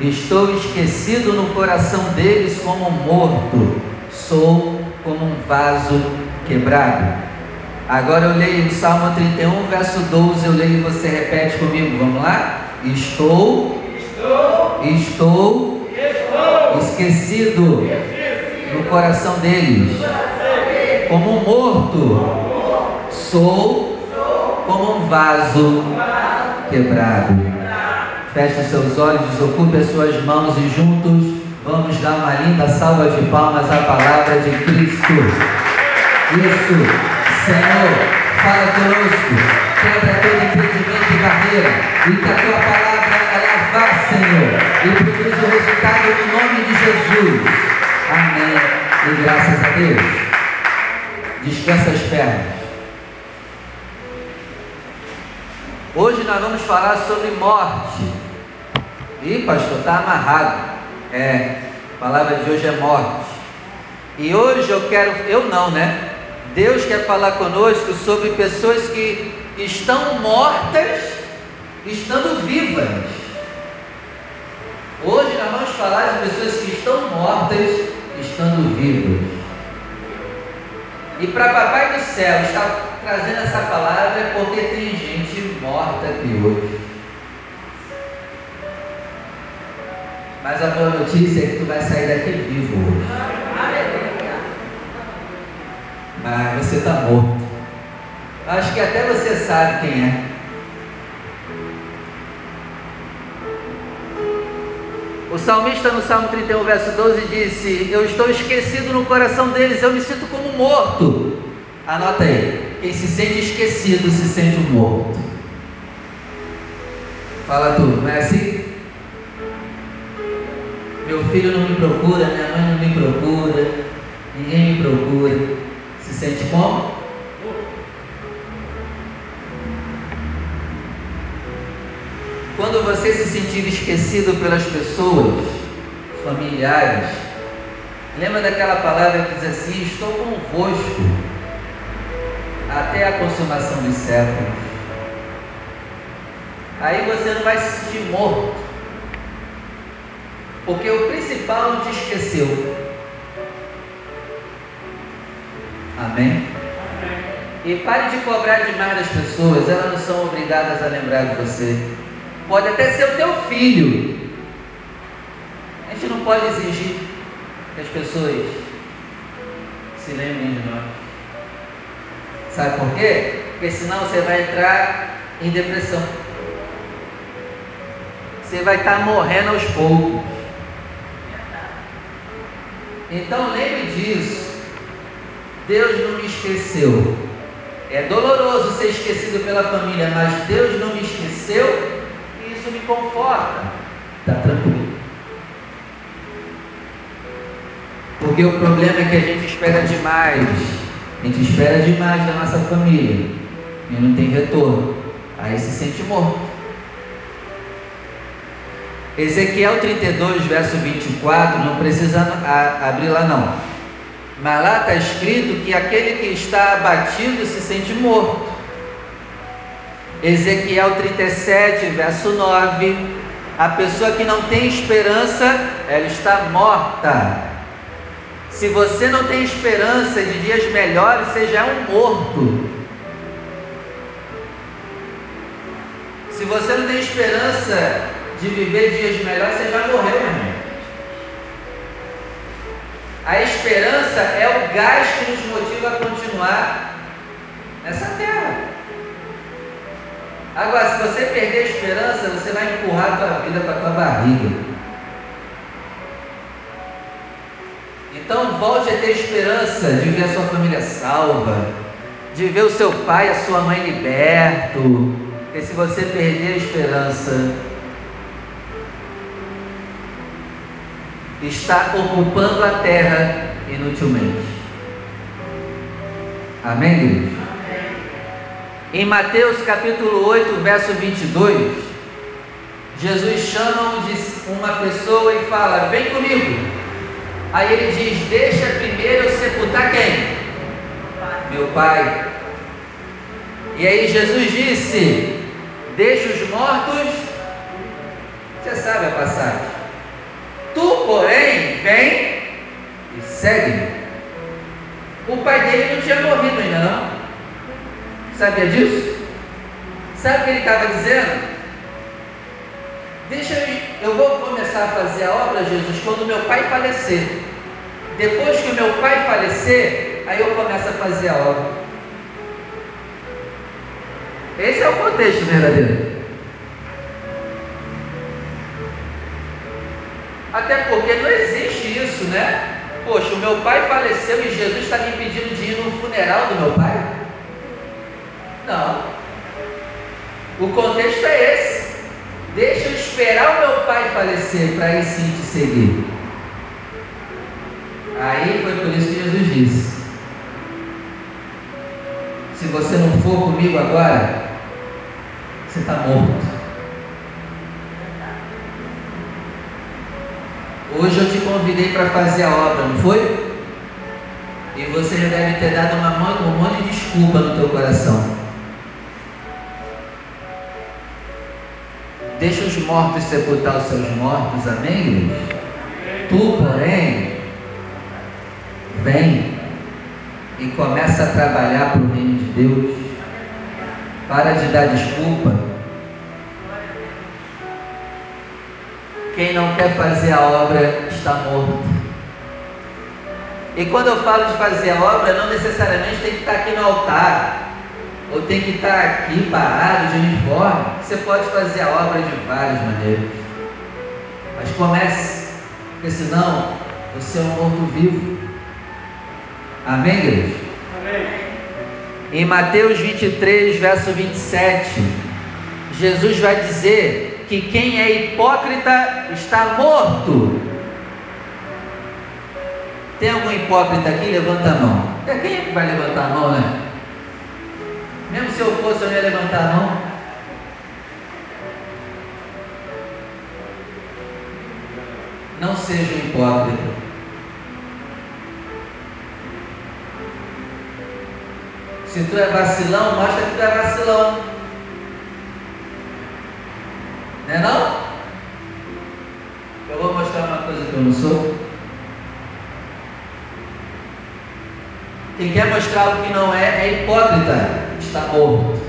Estou esquecido no coração deles como morto, sou como um vaso quebrado. Agora eu leio o Salmo 31, verso 12, eu leio e você repete comigo, vamos lá? Estou, estou, estou, esquecido, esquecido no coração deles, como um morto, sou como um vaso quebrado. Feche seus olhos, desocupe as suas mãos e juntos vamos dar uma linda salva de palmas à palavra de Cristo. Isso, Senhor, fala conosco, quebra todo impedimento e barreira, e que a tua palavra ela vá, Senhor, e produza o resultado no nome de Jesus. Amém. E graças a Deus. Descansa as pernas. Hoje nós vamos falar sobre morte. Ih, pastor, está amarrado. É, a palavra de hoje é morte. E hoje eu quero, eu não, né? Deus quer falar conosco sobre pessoas que estão mortas, estando vivas. Hoje nós vamos falar de pessoas que estão mortas, estando vivas. E para Papai do Céu estar trazendo essa palavra é porque tem gente morta aqui hoje. Mas a boa notícia é que tu vai sair daqui vivo. Mas você está morto. Acho que até você sabe quem é. O salmista no Salmo 31, verso 12 disse: Eu estou esquecido no coração deles, eu me sinto como morto. Anota aí: quem se sente esquecido se sente morto. Fala tu, não é assim? Meu filho não me procura, minha mãe não me procura, ninguém me procura. Se sente como? Quando você se sentir esquecido pelas pessoas, familiares, lembra daquela palavra que diz assim: Estou convosco até a consumação dos séculos. Aí você não vai se sentir morto porque o principal te esqueceu. Amém? E pare de cobrar demais das pessoas, elas não são obrigadas a lembrar de você. Pode até ser o teu filho. A gente não pode exigir que as pessoas se lembrem de nós. Sabe por quê? Porque senão você vai entrar em depressão. Você vai estar morrendo aos poucos. Então lembre disso. Deus não me esqueceu. É doloroso ser esquecido pela família, mas Deus não me esqueceu e isso me conforta. Está tranquilo. Porque o problema é que a gente espera demais. A gente espera demais da nossa família e não tem retorno. Aí se sente morto. Ezequiel 32, verso 24, não precisa abrir lá não. Mas lá está escrito que aquele que está abatido se sente morto. Ezequiel 37, verso 9, a pessoa que não tem esperança, ela está morta. Se você não tem esperança de dias melhores, você já é um morto. Se você não tem esperança de viver dias melhores, você já morreu, irmão. A esperança é o gás que nos motiva a continuar nessa terra. Agora, se você perder a esperança, você vai empurrar a tua vida para a tua barriga. Então volte a ter esperança de ver a sua família salva, de ver o seu pai e a sua mãe liberto. Porque se você perder a esperança, está ocupando a terra inutilmente. Amém, Deus? Em Mateus capítulo 8, verso 22, Jesus chama uma pessoa e fala: Vem comigo. Aí ele diz: Deixa primeiro eu sepultar quem? Meu pai. E aí Jesus disse: Deixa os mortos. Você sabe a passagem porém, vem e segue. O pai dele não tinha morrido ainda não. Sabia disso? Sabe o que ele estava dizendo? Deixa eu, eu vou começar a fazer a obra, Jesus, quando meu pai falecer. Depois que o meu pai falecer, aí eu começo a fazer a obra. Esse é o contexto verdadeiro. Até porque não existe isso, né? Poxa, o meu pai faleceu e Jesus está me impedindo de ir no funeral do meu pai? Não. O contexto é esse. Deixa eu esperar o meu pai falecer para aí sim te seguir. Aí foi por isso que Jesus disse: Se você não for comigo agora, você está morto. Hoje eu te convidei para fazer a obra, não foi? E você já deve ter dado uma, um monte de desculpa no teu coração. Deixa os mortos sepultar os seus mortos, amém? Tu, porém, vem e começa a trabalhar para o reino de Deus. Para de dar desculpa. Quem não quer fazer a obra está morto. E quando eu falo de fazer a obra, não necessariamente tem que estar aqui no altar, ou tem que estar aqui parado de uniforme. Você pode fazer a obra de várias maneiras. Mas comece, porque senão você é um morto vivo. Amém, igreja? Amém. Em Mateus 23, verso 27, Jesus vai dizer que quem é hipócrita está morto. Tem algum hipócrita aqui? Levanta a mão. É, quem é que vai levantar a mão, né? Mesmo se eu fosse, eu ia levantar a mão. Não seja um hipócrita. Se tu é vacilão, mostra que tu é vacilão. Não é não? Eu vou mostrar uma coisa que eu não sou. Quem quer mostrar algo que não é, é hipócrita, está morto.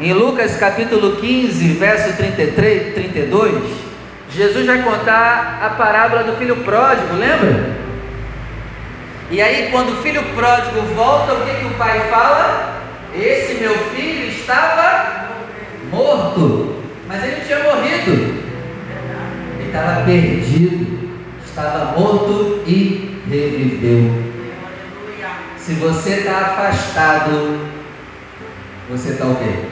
Em Lucas capítulo 15, verso 33, 32, Jesus vai contar a parábola do filho pródigo, lembra? E aí, quando o filho pródigo volta, o que, que o pai fala? Esse meu filho estava morto, mas ele tinha morrido. Ele estava perdido, estava morto e reviveu. Se você está afastado, você está o quê?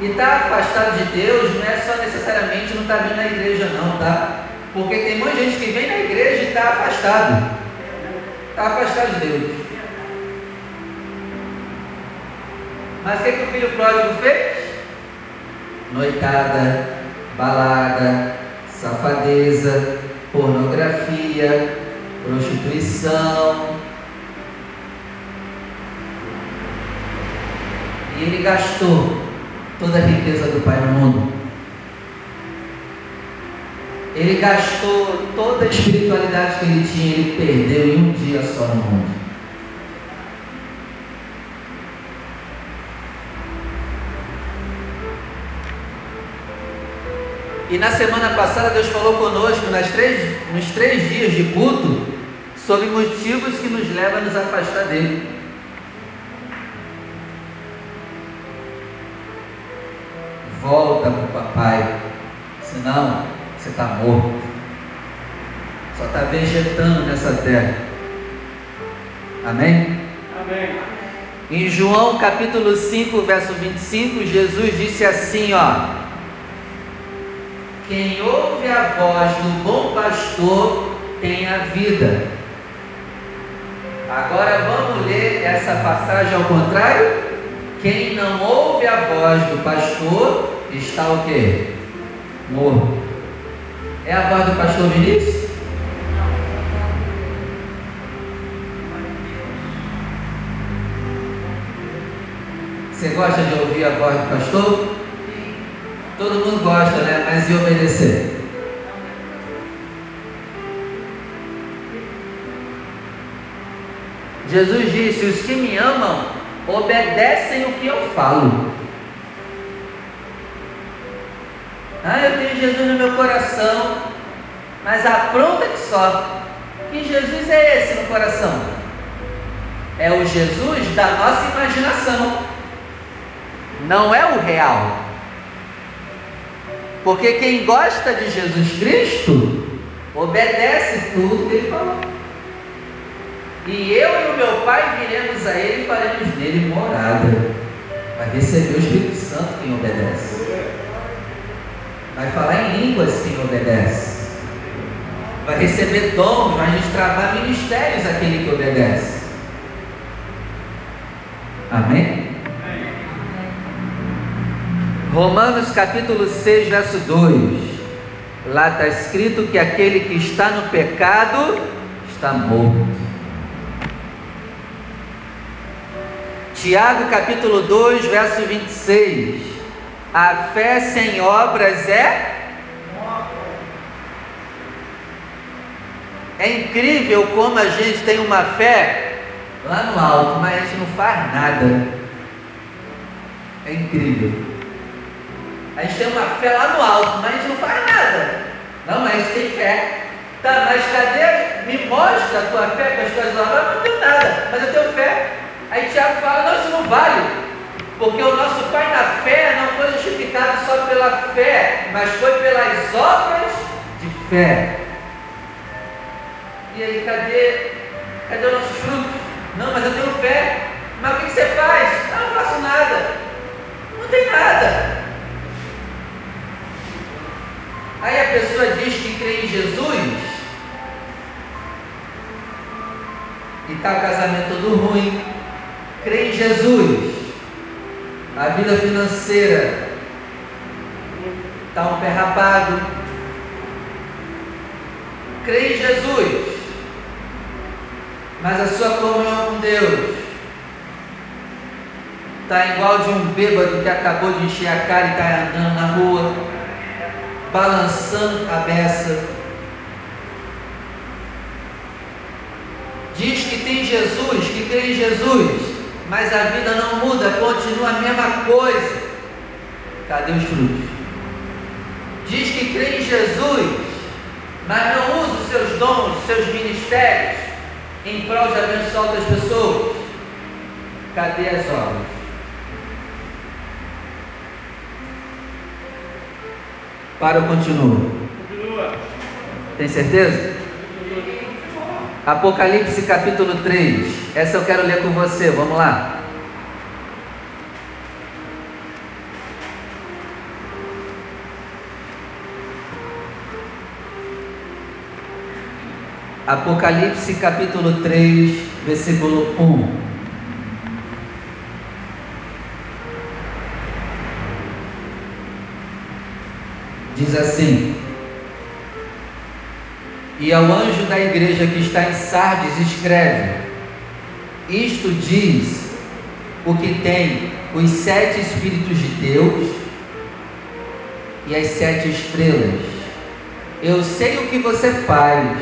E estar tá afastado de Deus não é só necessariamente não estar tá vindo na igreja, não, tá? Porque tem muita gente que vem na igreja e está afastado está afastado de Deus. Mas o que, que o filho pródigo fez? Noitada, balada, safadeza, pornografia, prostituição. E ele gastou toda a riqueza do Pai no mundo. Ele gastou toda a espiritualidade que ele tinha, ele perdeu em um dia só no mundo. E na semana passada Deus falou conosco nas três, nos três dias de culto sobre motivos que nos levam a nos afastar dele. Volta para o papai, senão você está morto. Só está vegetando nessa terra. Amém? Amém. Em João capítulo 5, verso 25, Jesus disse assim: ó. Quem ouve a voz do bom pastor tem a vida. Agora vamos ler essa passagem ao contrário. Quem não ouve a voz do pastor está o quê? Morto. É a voz do pastor Vinícius? Você gosta de ouvir a voz do pastor? Todo mundo gosta, né? Mas e obedecer? Jesus disse: Os que me amam obedecem o que eu falo. Ah, eu tenho Jesus no meu coração, mas apronta que só. Que Jesus é esse no coração? É o Jesus da nossa imaginação, não é o real. Porque quem gosta de Jesus Cristo obedece tudo que ele falou. E eu e o meu Pai viremos a Ele e faremos nele morada. Vai receber o Espírito Santo quem obedece. Vai falar em línguas quem obedece. Vai receber dons, vai destravar ministérios aquele que obedece. Amém? Romanos capítulo 6, verso 2. Lá está escrito que aquele que está no pecado está morto. Tiago capítulo 2, verso 26. A fé sem obras é É incrível como a gente tem uma fé lá no alto, mas a gente não faz nada. É incrível. A gente tem uma fé lá no alto, mas a gente não faz nada. Não, mas a gente tem fé. Tá, mas cadê? Me mostra a tua fé com as tuas obras. Eu não tenho nada, mas eu tenho fé. Aí Tiago fala: não, isso não vale, porque o nosso pai na fé não foi justificado só pela fé, mas foi pelas obras de fé. E aí, cadê, cadê os nossos frutos? Não, mas eu tenho fé. Mas o que você faz? Ah, não faço nada. Não tem nada. Aí a pessoa diz que crê em Jesus e está o casamento todo ruim, crê em Jesus, a vida financeira. Está um pé rapado, crê em Jesus, mas a sua comunhão com Deus está igual de um bêbado que acabou de encher a cara e está andando na rua, balançando a beça. Diz que tem Jesus, que crê em Jesus, mas a vida não muda, continua a mesma coisa. Cadê os frutos? Diz que crê em Jesus, mas não usa os seus dons, os seus ministérios em prol de abençoar outras pessoas. Cadê as obras? Para ou continua? Continua. Tem certeza? Apocalipse capítulo 3. Essa eu quero ler com você. Vamos lá. Apocalipse capítulo 3, versículo 1. Diz assim: E ao anjo da igreja que está em Sardes, escreve: Isto diz o que tem os sete Espíritos de Deus e as sete estrelas. Eu sei o que você faz.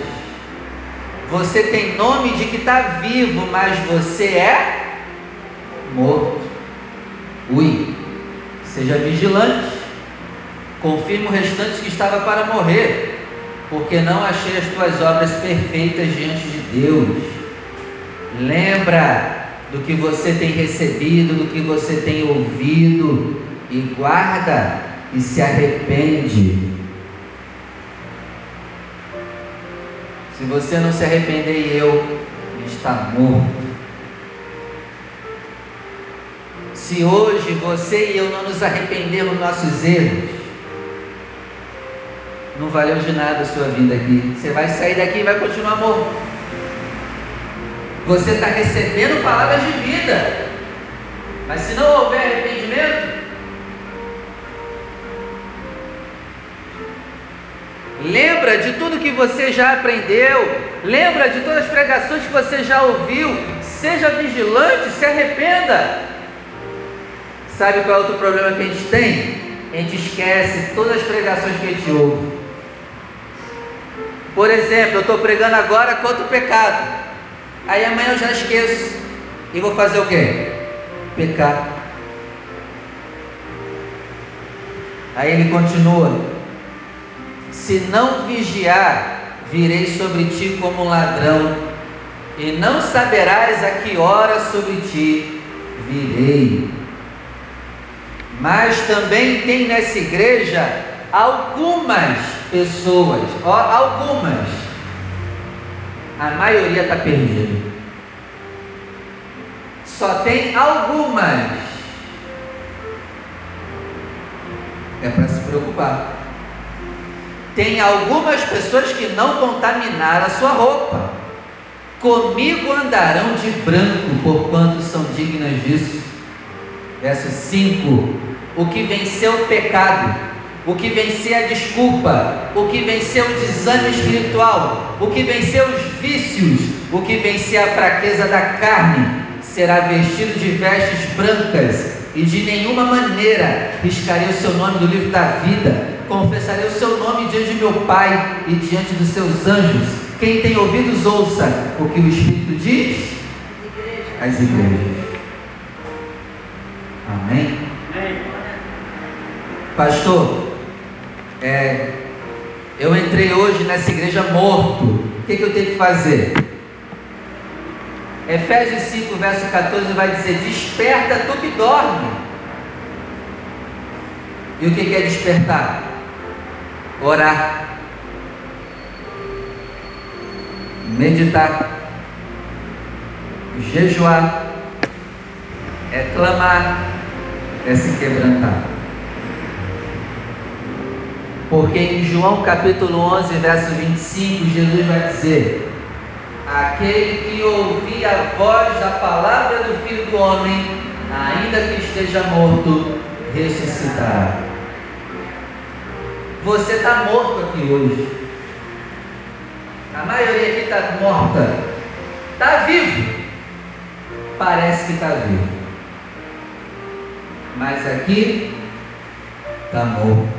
Você tem nome de que está vivo, mas você é morto. Ui, seja vigilante. Confirma o restante que estava para morrer, porque não achei as tuas obras perfeitas diante de Deus. Lembra do que você tem recebido, do que você tem ouvido, e guarda e se arrepende. Se você não se arrepender eu, está morto. Se hoje você e eu não nos arrependermos dos nossos erros, não valeu de nada a sua vinda aqui. Você vai sair daqui e vai continuar morto. Você está recebendo palavras de vida, mas se não houver arrependimento, Lembra de tudo que você já aprendeu, lembra de todas as pregações que você já ouviu. Seja vigilante, se arrependa. Sabe qual é outro problema que a gente tem? A gente esquece todas as pregações que a gente ouve. Por exemplo, eu estou pregando agora contra o pecado. Aí amanhã eu já esqueço. E vou fazer o quê? Pecar. Aí ele continua: Se não vigiar, virei sobre ti como um ladrão, e não saberás a que hora sobre ti virei. Mas também tem nessa igreja algumas pessoas, ó, algumas, a maioria está perdida. Só tem algumas é para se preocupar. Tem algumas pessoas que não contaminaram a sua roupa. Comigo andarão de branco, porquanto são dignas disso. Verso 5: O que venceu o pecado, o que venceu a desculpa, o que venceu o desânimo espiritual, o que venceu os vícios, o que venceu a fraqueza da carne, será vestido de vestes brancas e de nenhuma maneira riscarei o seu nome do livro da vida, confessarei o seu nome diante de meu Pai e diante dos seus anjos. Quem tem ouvidos, ouça o que o Espírito diz às igrejas. Amém? Pastor, é, eu entrei hoje nessa igreja morto. O que, que eu tenho que fazer? Efésios 5, verso 14 vai dizer: Desperta tu que dorme. E o que é despertar? Orar, meditar, jejuar, é clamar, é se quebrantar. Porque em João capítulo 11, verso 25, Jesus vai dizer: Aquele que ouvir a voz da palavra do Filho do Homem, ainda que esteja morto, ressuscitará. Você está morto aqui hoje. A maioria aqui está morta. Está vivo. Parece que está vivo. Mas aqui está morto.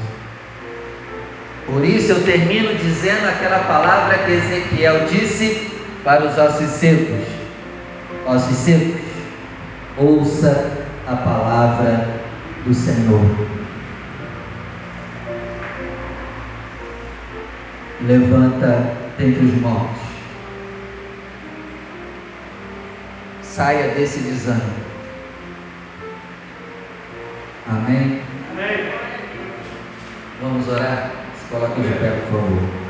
Por isso eu termino dizendo aquela palavra que Ezequiel disse para os ossos secos. Ossos secos, ouça a palavra do Senhor. Levanta dentre os mortos. Saia desse desânimo. Amém? Amém. Vamos orar? Coloque de pé, por favor.